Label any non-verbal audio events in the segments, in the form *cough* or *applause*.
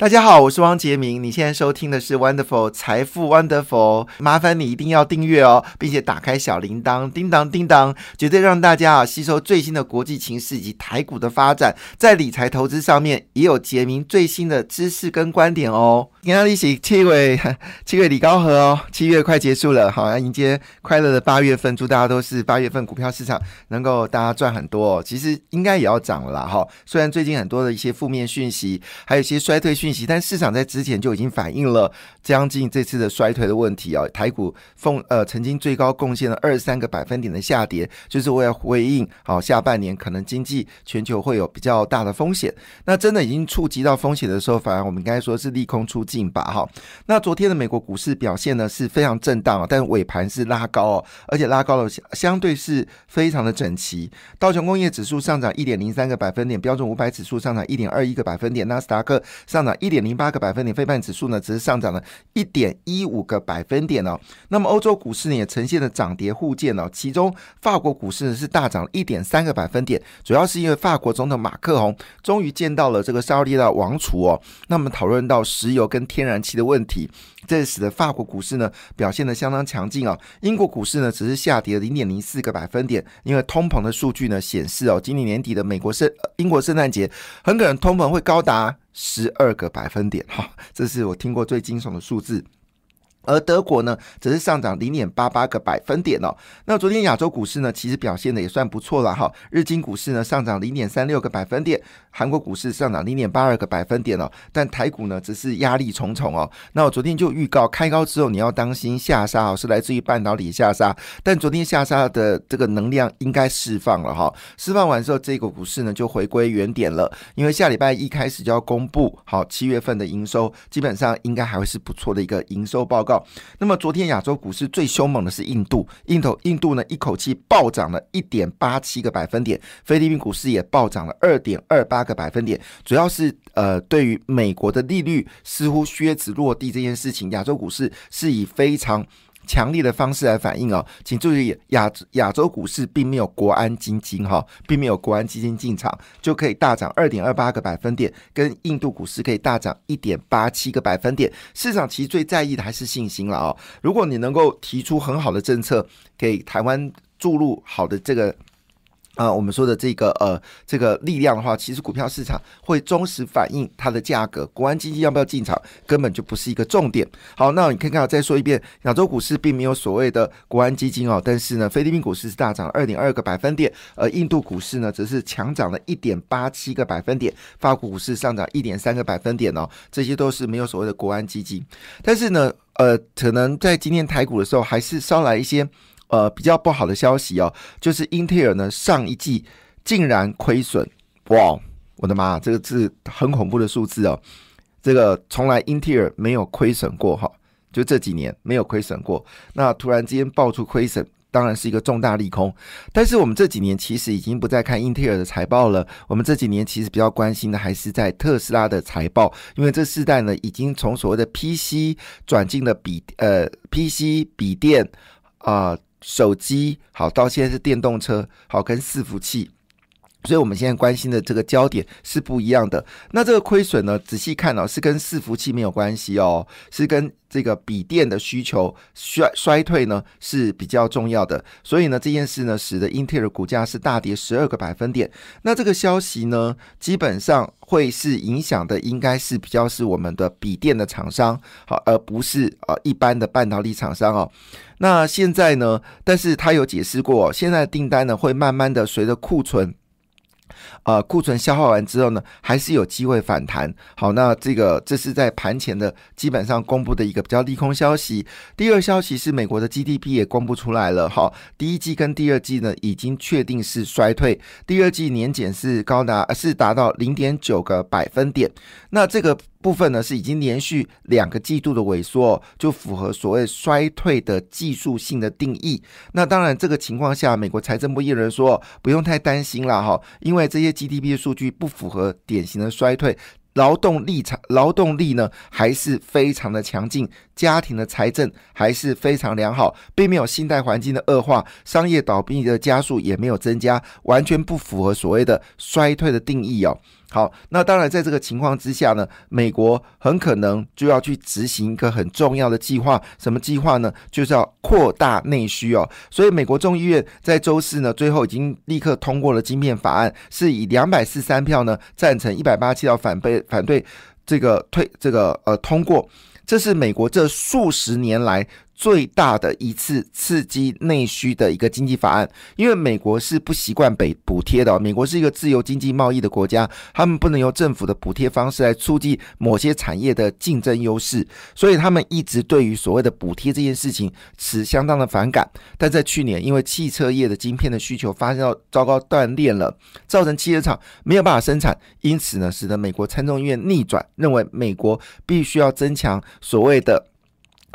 大家好，我是汪杰明。你现在收听的是 Wonderful 财富 Wonderful，麻烦你一定要订阅哦，并且打开小铃铛，叮当叮当，绝对让大家啊吸收最新的国际情势以及台股的发展，在理财投资上面也有杰明最新的知识跟观点哦。今天利息七月 *laughs* 七月李高和哦，七月快结束了，好要迎接快乐的八月份，祝大家都是八月份股票市场能够大家赚很多哦。其实应该也要涨了啦，哈。虽然最近很多的一些负面讯息，还有一些衰退讯。但市场在之前就已经反映了将近这次的衰退的问题啊，台股奉呃曾经最高贡献了二十三个百分点的下跌，就是为了回应好下半年可能经济全球会有比较大的风险。那真的已经触及到风险的时候，反而我们应该说是利空出尽吧，哈。那昨天的美国股市表现呢是非常震荡啊，但尾盘是拉高哦，而且拉高了相对是非常的整齐。道琼工业指数上涨一点零三个百分点，标准五百指数上涨一点二一个百分点，纳斯达克上涨。一点零八个百分点，非半指数呢只是上涨了一点一五个百分点哦。那么欧洲股市呢也呈现了涨跌互见哦。其中法国股市呢是大涨一点三个百分点，主要是因为法国总统马克龙终于见到了这个沙特的王储哦。那么讨论到石油跟天然气的问题，这使得法国股市呢表现的相当强劲哦。英国股市呢只是下跌零点零四个百分点，因为通膨的数据呢显示哦，今年年底的美国圣英国圣诞节很可能通膨会高达。十二个百分点，哈，这是我听过最惊悚的数字。而德国呢，则是上涨零点八八个百分点哦。那昨天亚洲股市呢，其实表现的也算不错了哈。日经股市呢上涨零点三六个百分点，韩国股市上涨零点八二个百分点哦。但台股呢，只是压力重重哦。那我昨天就预告，开高之后你要当心下杀哦，是来自于半导体下杀。但昨天下杀的这个能量应该释放了哈，释放完之后，这个股市呢就回归原点了。因为下礼拜一开始就要公布好七月份的营收，基本上应该还会是不错的一个营收报告。那么昨天亚洲股市最凶猛的是印度，印度印度呢一口气暴涨了一点八七个百分点，菲律宾股市也暴涨了二点二八个百分点，主要是呃对于美国的利率似乎靴子落地这件事情，亚洲股市是以非常。强力的方式来反映哦，请注意亚亚洲股市并没有国安基金哈，并没有国安基金进场就可以大涨二点二八个百分点，跟印度股市可以大涨一点八七个百分点。市场其实最在意的还是信心了哦。如果你能够提出很好的政策，给台湾注入好的这个。啊，我们说的这个呃，这个力量的话，其实股票市场会忠实反映它的价格。国安基金要不要进场，根本就不是一个重点。好，那你看看，再说一遍，亚洲股市并没有所谓的国安基金哦，但是呢，菲律宾股市是大涨二点二个百分点，而印度股市呢，则是强涨了一点八七个百分点，法国股市上涨一点三个百分点哦，这些都是没有所谓的国安基金。但是呢，呃，可能在今天台股的时候，还是捎来一些。呃，比较不好的消息哦，就是英特尔呢上一季竟然亏损，哇，我的妈，这个是很恐怖的数字哦，这个从来英特尔没有亏损过哈，就这几年没有亏损过，那突然之间爆出亏损，当然是一个重大利空。但是我们这几年其实已经不再看英特尔的财报了，我们这几年其实比较关心的还是在特斯拉的财报，因为这世代呢已经从所谓的 PC 转进了笔呃 PC 笔电啊。手机好，到现在是电动车好，跟伺服器，所以我们现在关心的这个焦点是不一样的。那这个亏损呢，仔细看哦，是跟伺服器没有关系哦，是跟。这个笔电的需求衰衰退呢是比较重要的，所以呢这件事呢使得英特尔股价是大跌十二个百分点。那这个消息呢基本上会是影响的，应该是比较是我们的笔电的厂商，好，而不是呃一般的半导体厂商哦。那现在呢，但是他有解释过，现在订单呢会慢慢的随着库存。呃，库存消耗完之后呢，还是有机会反弹。好，那这个这是在盘前的基本上公布的一个比较利空消息。第二消息是美国的 GDP 也公布出来了。哈，第一季跟第二季呢已经确定是衰退，第二季年减是高达是达到零点九个百分点。那这个。部分呢是已经连续两个季度的萎缩，就符合所谓衰退的技术性的定义。那当然，这个情况下，美国财政部一人说不用太担心了哈，因为这些 GDP 的数据不符合典型的衰退，劳动力产劳动力呢还是非常的强劲，家庭的财政还是非常良好，并没有信贷环境的恶化，商业倒闭的加速也没有增加，完全不符合所谓的衰退的定义哦。好，那当然在这个情况之下呢，美国很可能就要去执行一个很重要的计划，什么计划呢？就是要扩大内需哦。所以美国众议院在周四呢，最后已经立刻通过了晶片法案，是以两百四三票呢赞成，一百八七票反对反对这个推这个呃通过。这是美国这数十年来。最大的一次刺激内需的一个经济法案，因为美国是不习惯北补贴的，美国是一个自由经济贸易的国家，他们不能由政府的补贴方式来促进某些产业的竞争优势，所以他们一直对于所谓的补贴这件事情持相当的反感。但在去年，因为汽车业的晶片的需求发生到糟糕断裂了，造成汽车厂没有办法生产，因此呢，使得美国参众议院逆转，认为美国必须要增强所谓的。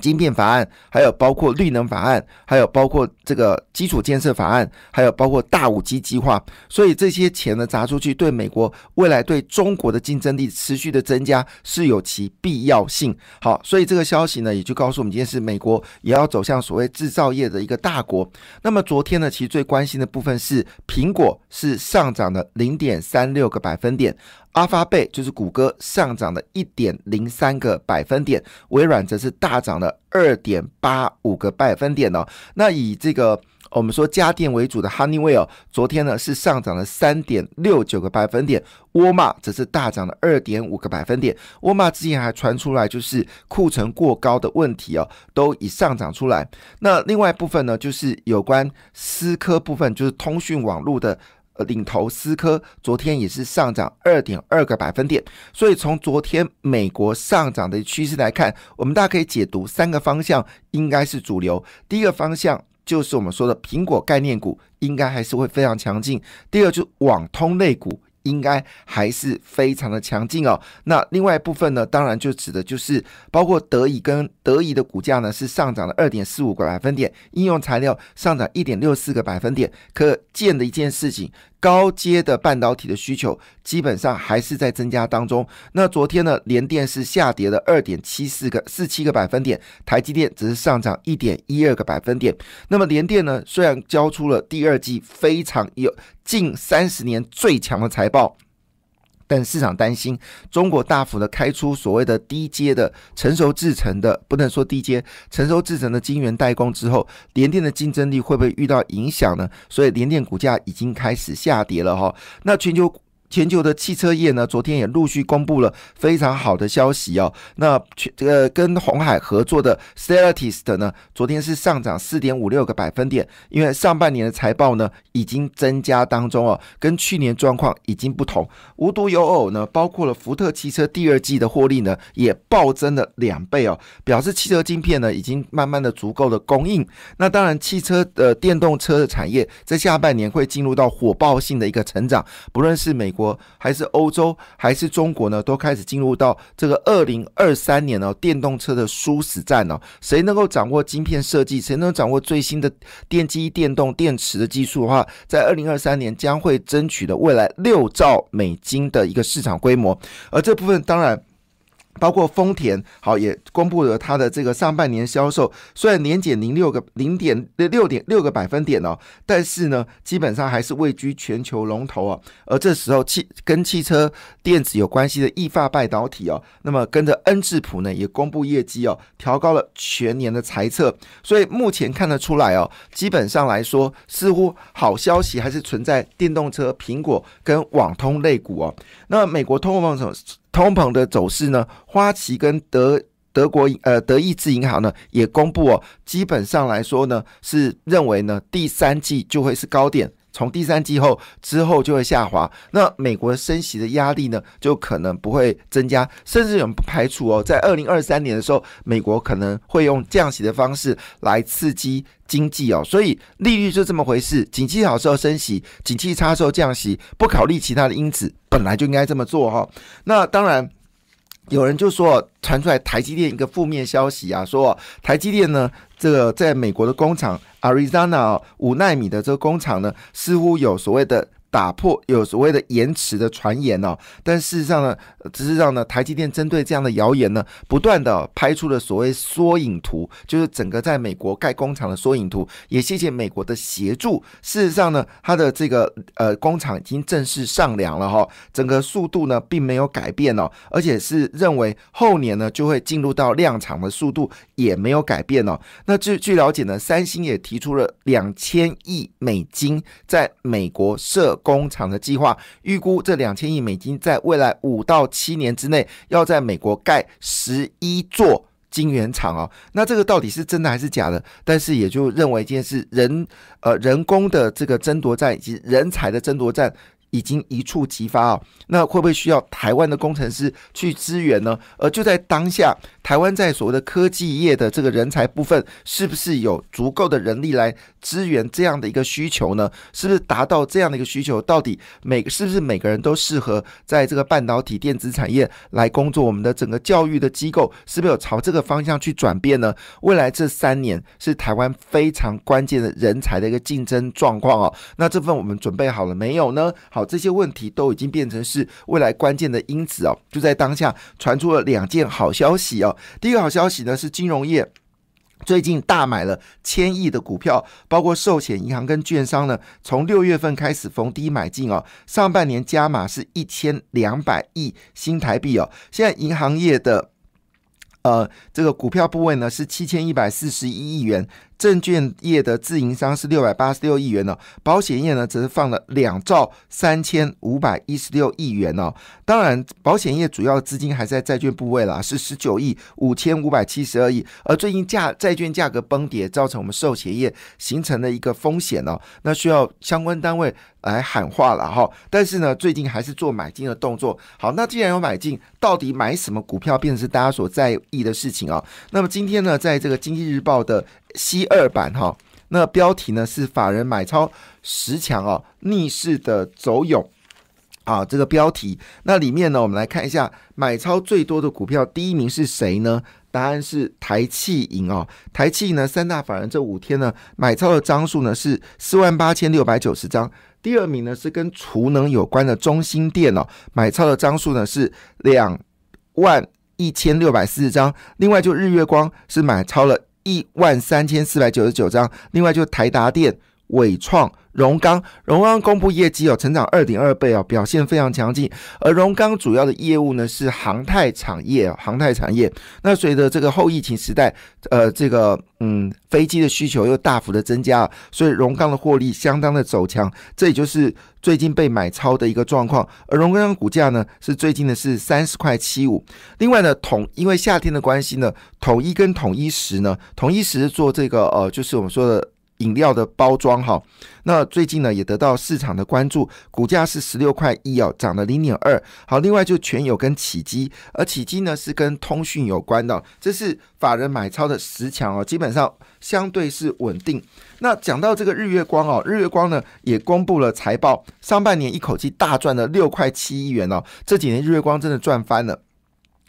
晶片法案，还有包括绿能法案，还有包括这个基础建设法案，还有包括大五 G 计划，所以这些钱呢砸出去，对美国未来对中国的竞争力持续的增加是有其必要性。好，所以这个消息呢也就告诉我们，今天是美国也要走向所谓制造业的一个大国。那么昨天呢，其实最关心的部分是苹果是上涨的零点三六个百分点。阿发贝就是谷歌上涨了一点零三个百分点，微软则是大涨了二点八五个百分点哦。那以这个我们说家电为主的 Honeywell，昨天呢是上涨了三点六九个百分点，沃尔玛则是大涨了二点五个百分点。沃尔玛之前还传出来就是库存过高的问题哦，都已上涨出来。那另外一部分呢，就是有关思科部分，就是通讯网络的。呃，领头思科昨天也是上涨二点二个百分点，所以从昨天美国上涨的趋势来看，我们大家可以解读三个方向应该是主流。第一个方向就是我们说的苹果概念股应该还是会非常强劲，第二就是网通类股。应该还是非常的强劲哦。那另外一部分呢，当然就指的就是包括德仪跟德仪的股价呢是上涨了二点四五个百分点，应用材料上涨一点六四个百分点。可见的一件事情。高阶的半导体的需求基本上还是在增加当中。那昨天呢，联电是下跌了二点七四个四七个百分点，台积电只是上涨一点一二个百分点。那么联电呢，虽然交出了第二季非常有近三十年最强的财报。但市场担心中国大幅的开出所谓的低阶的成熟制成的，不能说低阶成熟制成的晶圆代工之后，联电的竞争力会不会遇到影响呢？所以联电股价已经开始下跌了哈。那全球。全球的汽车业呢，昨天也陆续公布了非常好的消息哦。那这个跟红海合作的 Stellantis 的呢，昨天是上涨四点五六个百分点，因为上半年的财报呢已经增加当中哦，跟去年状况已经不同。无独有偶呢，包括了福特汽车第二季的获利呢也暴增了两倍哦，表示汽车晶片呢已经慢慢的足够的供应。那当然，汽车的电动车的产业在下半年会进入到火爆性的一个成长，不论是美国。还是欧洲还是中国呢，都开始进入到这个二零二三年呢，电动车的殊死战呢，谁能够掌握晶片设计，谁能掌握最新的电机、电动、电池的技术的话，在二零二三年将会争取的未来六兆美金的一个市场规模，而这部分当然。包括丰田，好也公布了它的这个上半年销售，虽然年减零六个零点六点六个百分点哦，但是呢，基本上还是位居全球龙头啊。而这时候汽跟汽车电子有关系的易发半导体哦，那么跟着恩智浦呢也公布业绩哦，调高了全年的财测，所以目前看得出来哦，基本上来说似乎好消息还是存在电动车、苹果跟网通类股哦。那美国通货膨胀。通膨的走势呢？花旗跟德德国呃德意志银行呢也公布哦，基本上来说呢是认为呢第三季就会是高点，从第三季后之后就会下滑。那美国升息的压力呢就可能不会增加，甚至有人不排除哦，在二零二三年的时候，美国可能会用降息的方式来刺激经济哦。所以利率就这么回事，景气好时候升息，景气差时候降息，不考虑其他的因子。本来就应该这么做哈，那当然有人就说传出来台积电一个负面消息啊，说台积电呢这个在美国的工厂 Arizona 五纳米的这个工厂呢，似乎有所谓的打破有所谓的延迟的传言哦，但事实上呢，只是让呢台积电针对这样的谣言呢，不断的拍出了所谓缩影图，就是整个在美国盖工厂的缩影图。也谢谢美国的协助。事实上呢，它的这个呃工厂已经正式上梁了哈，整个速度呢并没有改变哦，而且是认为后年呢就会进入到量产的速度也没有改变哦。那据据了解呢，三星也提出了两千亿美金在美国设。工厂的计划预估，这两千亿美金在未来五到七年之内，要在美国盖十一座晶圆厂哦。那这个到底是真的还是假的？但是也就认为一件事，人呃人工的这个争夺战以及人才的争夺战。已经一触即发啊！那会不会需要台湾的工程师去支援呢？而就在当下，台湾在所谓的科技业的这个人才部分，是不是有足够的人力来支援这样的一个需求呢？是不是达到这样的一个需求？到底每是不是每个人都适合在这个半导体电子产业来工作？我们的整个教育的机构是不是有朝这个方向去转变呢？未来这三年是台湾非常关键的人才的一个竞争状况哦。那这份我们准备好了没有呢？好。这些问题都已经变成是未来关键的因子哦，就在当下传出了两件好消息哦。第一个好消息呢是金融业最近大买了千亿的股票，包括寿险、银行跟券商呢，从六月份开始逢低买进哦。上半年加码是一千两百亿新台币哦。现在银行业的呃这个股票部位呢是七千一百四十一亿元。证券业的自营商是六百八十六亿元呢，保险业呢则是放了两兆三千五百一十六亿元哦。当然，保险业主要资金还在债券部位啦，是十九亿五千五百七十二亿。而最近价债券价格崩跌，造成我们寿险业形成了一个风险哦，那需要相关单位来喊话了哈。但是呢，最近还是做买进的动作。好，那既然有买进，到底买什么股票，变成是大家所在意的事情啊？那么今天呢，在这个经济日报的。西二版哈，那标题呢是法人买超十强哦，逆势的走勇啊，这个标题。那里面呢，我们来看一下买超最多的股票，第一名是谁呢？答案是台气银哦，台气呢三大法人这五天呢买超的张数呢是四万八千六百九十张，第二名呢是跟储能有关的中心电哦，买超的张数呢是两万一千六百四十张，另外就日月光是买超了。一万三千四百九十九张，另外就台达电、伟创、荣钢，荣钢公布业绩哦，成长二点二倍哦，表现非常强劲。而荣钢主要的业务呢是航太产业，航太产业。那随着这个后疫情时代，呃，这个嗯飞机的需求又大幅的增加，所以荣钢的获利相当的走强，这也就是最近被买超的一个状况。而荣钢股价呢是最近的是三十块七五。另外呢，统因为夏天的关系呢，统一跟统一石呢，统一石做这个呃，就是我们说的。饮料的包装哈，那最近呢也得到市场的关注，股价是十六块一哦，涨了零点二。好，另外就全友跟启基，而启基呢是跟通讯有关的，这是法人买超的十强哦，基本上相对是稳定。那讲到这个日月光哦，日月光呢也公布了财报，上半年一口气大赚了六块七亿元哦，这几年日月光真的赚翻了。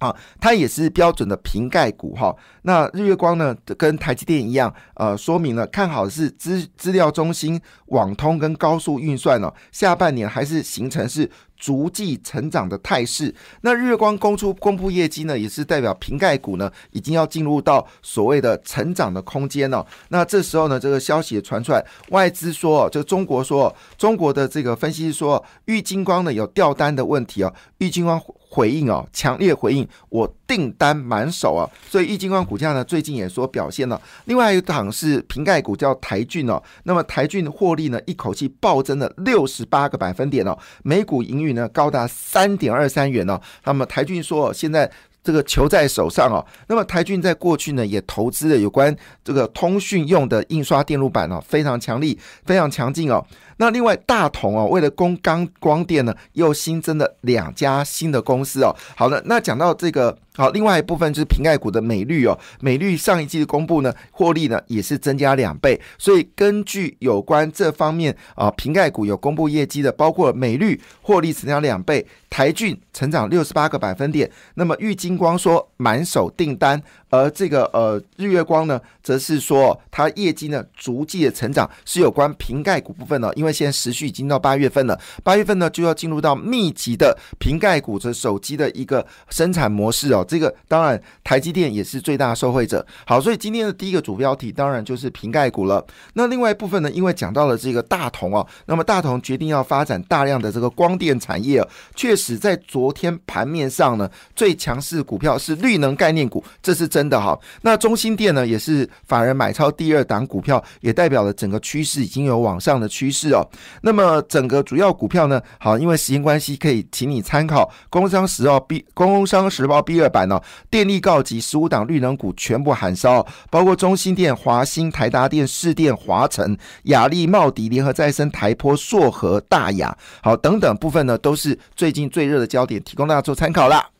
啊，它也是标准的瓶盖股哈。那日月光呢，跟台积电一样，呃，说明了看好是资资料中心、网通跟高速运算呢，下半年还是形成是。逐季成长的态势，那日光公出公布业绩呢，也是代表瓶盖股呢已经要进入到所谓的成长的空间了。那这时候呢，这个消息也传出来，外资说，就中国说，中国的这个分析师说，玉金光呢有掉单的问题哦。玉金光回应哦，强烈回应，我订单满手啊。所以玉金光股价呢最近也说表现了。另外一档是瓶盖股叫台骏哦，那么台骏获利呢一口气暴增了六十八个百分点哦，每股盈余。呢高达三点二三元哦，那么台骏说现在这个球在手上哦，那么台骏在过去呢也投资了有关这个通讯用的印刷电路板哦，非常强力，非常强劲哦。那另外大同哦，为了供钢光电呢，又新增了两家新的公司哦。好的，那讲到这个好，另外一部分就是瓶盖股的美绿哦，美绿上一季的公布呢，获利呢也是增加两倍，所以根据有关这方面啊，瓶盖股有公布业绩的，包括美绿获利增加两倍。台骏成长六十八个百分点，那么玉金光说满手订单，而这个呃日月光呢，则是说它业绩呢逐季的成长是有关瓶盖股部分呢，因为现在时序已经到八月份了，八月份呢就要进入到密集的瓶盖股的手机的一个生产模式哦，这个当然台积电也是最大受惠者。好，所以今天的第一个主标题当然就是瓶盖股了。那另外一部分呢，因为讲到了这个大同哦，那么大同决定要发展大量的这个光电产业，确实。在昨天盘面上呢，最强势股票是绿能概念股，这是真的哈。那中心店呢，也是法人买超第二档股票，也代表了整个趋势已经有往上的趋势哦。那么整个主要股票呢，好，因为时间关系，可以请你参考《工商时报》B《工商时报》B 二版哦。电力告急，十五档绿能股全部喊烧，包括中心电、华兴、台达电、市电、华晨、雅力、茂迪、联合再生、台波、硕和、大雅，好等等部分呢，都是最近。最热的焦点，提供大家做参考啦。